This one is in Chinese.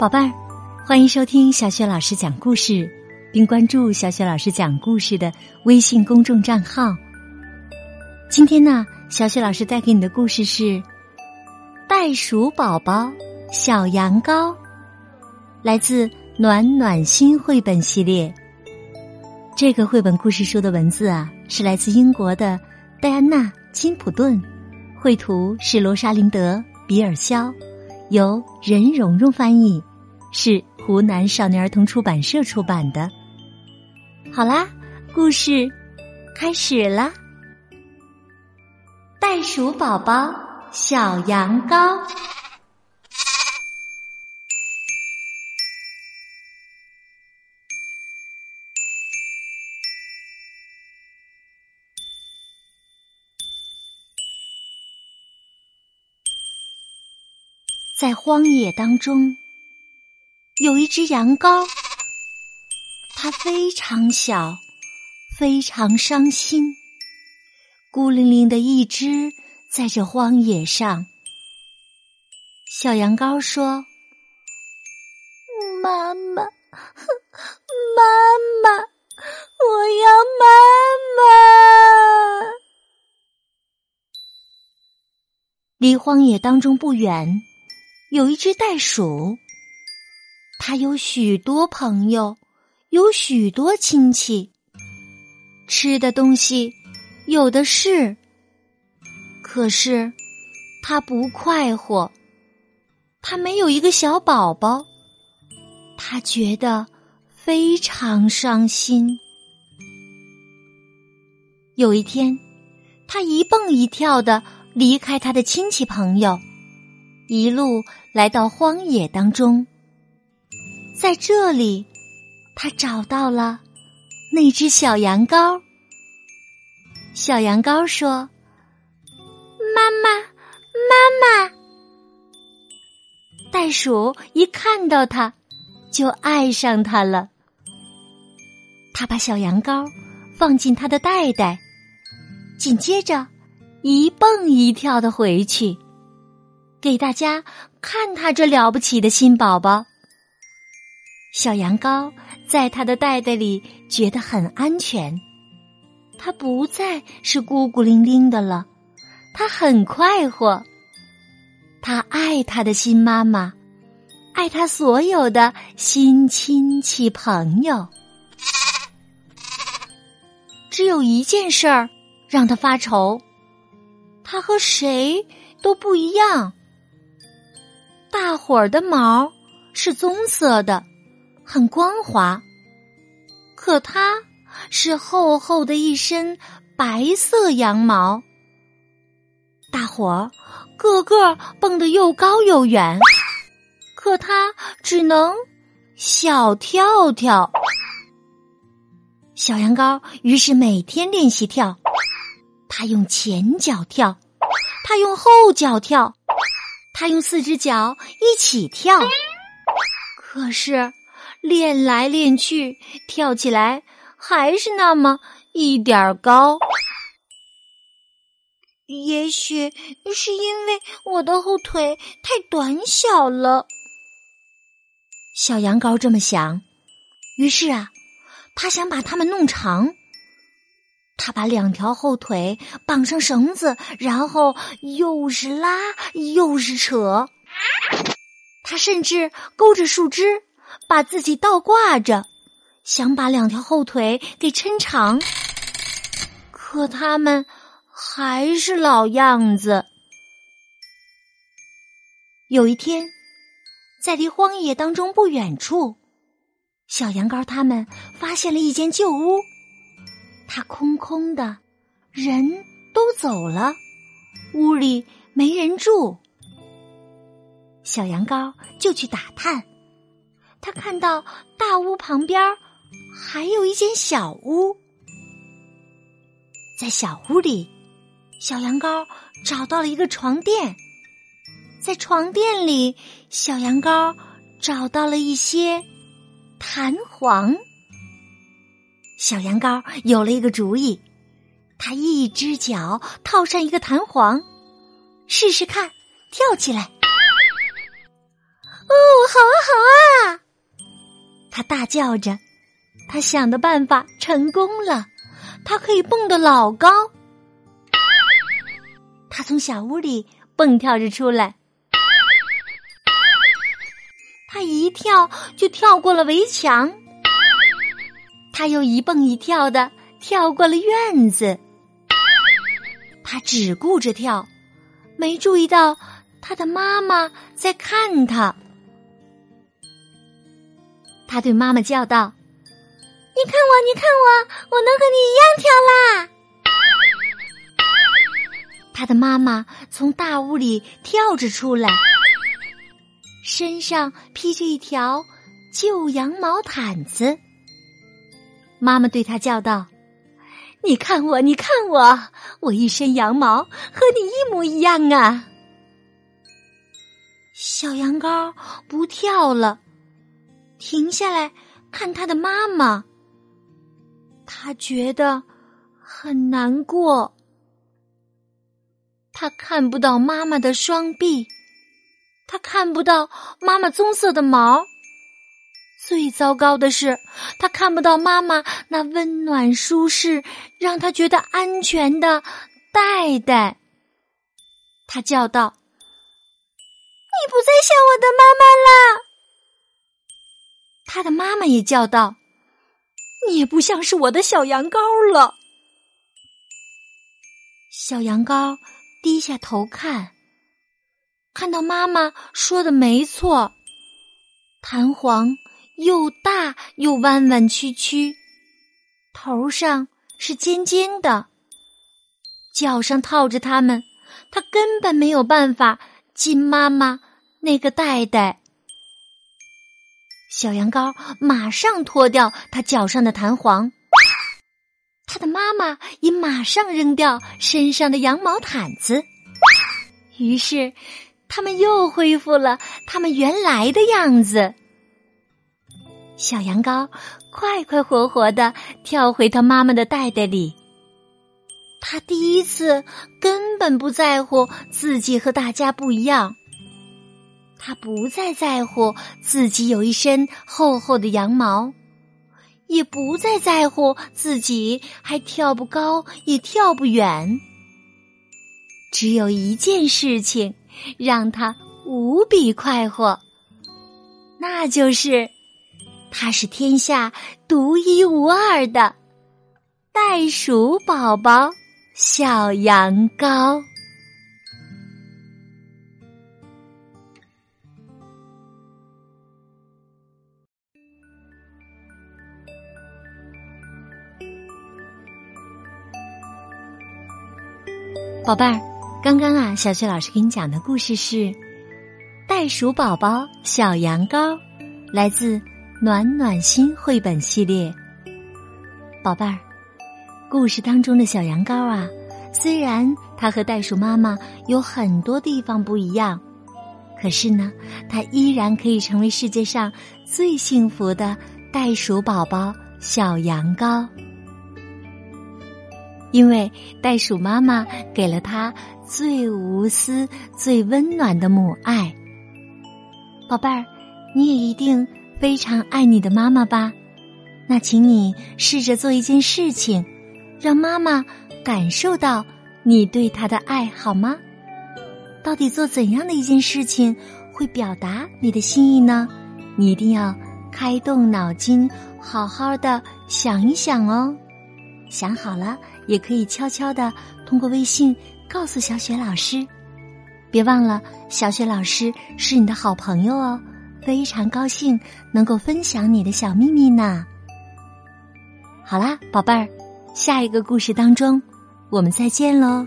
宝贝儿，欢迎收听小雪老师讲故事，并关注小雪老师讲故事的微信公众账号。今天呢，小雪老师带给你的故事是《袋鼠宝宝小羊羔》，来自暖暖心绘本系列。这个绘本故事书的文字啊，是来自英国的戴安娜·金普顿，绘图是罗莎琳德·比尔肖。由任蓉蓉翻译，是湖南少年儿童出版社出版的。好啦，故事开始了。袋鼠宝宝小羊羔，在荒野当中，有一只羊羔，它非常小，非常伤心，孤零零的一只在这荒野上。小羊羔说：“妈妈，妈妈，我要妈妈！”离荒野当中不远。有一只袋鼠，他有许多朋友，有许多亲戚，吃的东西有的是。可是他不快活，他没有一个小宝宝，他觉得非常伤心。有一天，他一蹦一跳的离开他的亲戚朋友。一路来到荒野当中，在这里，他找到了那只小羊羔。小羊羔说：“妈妈，妈妈！”袋鼠一看到它，就爱上它了。他把小羊羔放进他的袋袋，紧接着一蹦一跳的回去。给大家看他这了不起的新宝宝。小羊羔在他的袋袋里觉得很安全，他不再是孤孤零零的了，他很快活。他爱他的新妈妈，爱他所有的新亲戚朋友。只有一件事儿让他发愁，他和谁都不一样。大伙儿的毛是棕色的，很光滑，可它是厚厚的一身白色羊毛。大伙儿个个蹦得又高又远，可它只能小跳跳。小羊羔于是每天练习跳，它用前脚跳，它用后脚跳。他用四只脚一起跳，可是练来练去，跳起来还是那么一点高。也许是因为我的后腿太短小了。小羊羔这么想，于是啊，他想把它们弄长。他把两条后腿绑上绳子，然后又是拉又是扯。他甚至勾着树枝，把自己倒挂着，想把两条后腿给抻长。可他们还是老样子。有一天，在离荒野当中不远处，小羊羔他们发现了一间旧屋。它空空的，人都走了，屋里没人住。小羊羔就去打探，他看到大屋旁边还有一间小屋，在小屋里，小羊羔找到了一个床垫，在床垫里，小羊羔找到了一些弹簧。小羊羔有了一个主意，他一只脚套上一个弹簧，试试看，跳起来。哦，好啊，好啊！他大叫着，他想的办法成功了，他可以蹦得老高。他从小屋里蹦跳着出来，他一跳就跳过了围墙，他又一蹦一跳的跳过了院子。他只顾着跳，没注意到他的妈妈在看他。他对妈妈叫道：“你看我，你看我，我能和你一样跳啦！”他的妈妈从大屋里跳着出来，身上披着一条旧羊毛毯子。妈妈对他叫道：“你看我，你看我，我一身羊毛和你一模一样啊！”小羊羔不跳了。停下来看他的妈妈，他觉得很难过。他看不到妈妈的双臂，他看不到妈妈棕色的毛。最糟糕的是，他看不到妈妈那温暖舒适、让他觉得安全的袋袋。他叫道：“你不再像我的妈妈了。”他的妈妈也叫道：“你也不像是我的小羊羔了。”小羊羔低下头看，看到妈妈说的没错，弹簧又大又弯弯曲曲，头上是尖尖的，脚上套着它们，它根本没有办法进妈妈那个袋袋。小羊羔马上脱掉它脚上的弹簧，它的妈妈也马上扔掉身上的羊毛毯子。于是，他们又恢复了他们原来的样子。小羊羔快快活活的跳回它妈妈的袋袋里。他第一次根本不在乎自己和大家不一样。他不再在乎自己有一身厚厚的羊毛，也不再在乎自己还跳不高也跳不远。只有一件事情让他无比快活，那就是他是天下独一无二的袋鼠宝宝小羊羔。宝贝儿，刚刚啊，小雪老师给你讲的故事是《袋鼠宝宝小羊羔》，来自暖暖心绘本系列。宝贝儿，故事当中的小羊羔啊，虽然它和袋鼠妈妈有很多地方不一样，可是呢，它依然可以成为世界上最幸福的袋鼠宝宝小羊羔。因为袋鼠妈妈给了它最无私、最温暖的母爱，宝贝儿，你也一定非常爱你的妈妈吧？那请你试着做一件事情，让妈妈感受到你对她的爱好吗？到底做怎样的一件事情会表达你的心意呢？你一定要开动脑筋，好好的想一想哦。想好了。也可以悄悄的通过微信告诉小雪老师，别忘了小雪老师是你的好朋友哦，非常高兴能够分享你的小秘密呢。好啦，宝贝儿，下一个故事当中，我们再见喽。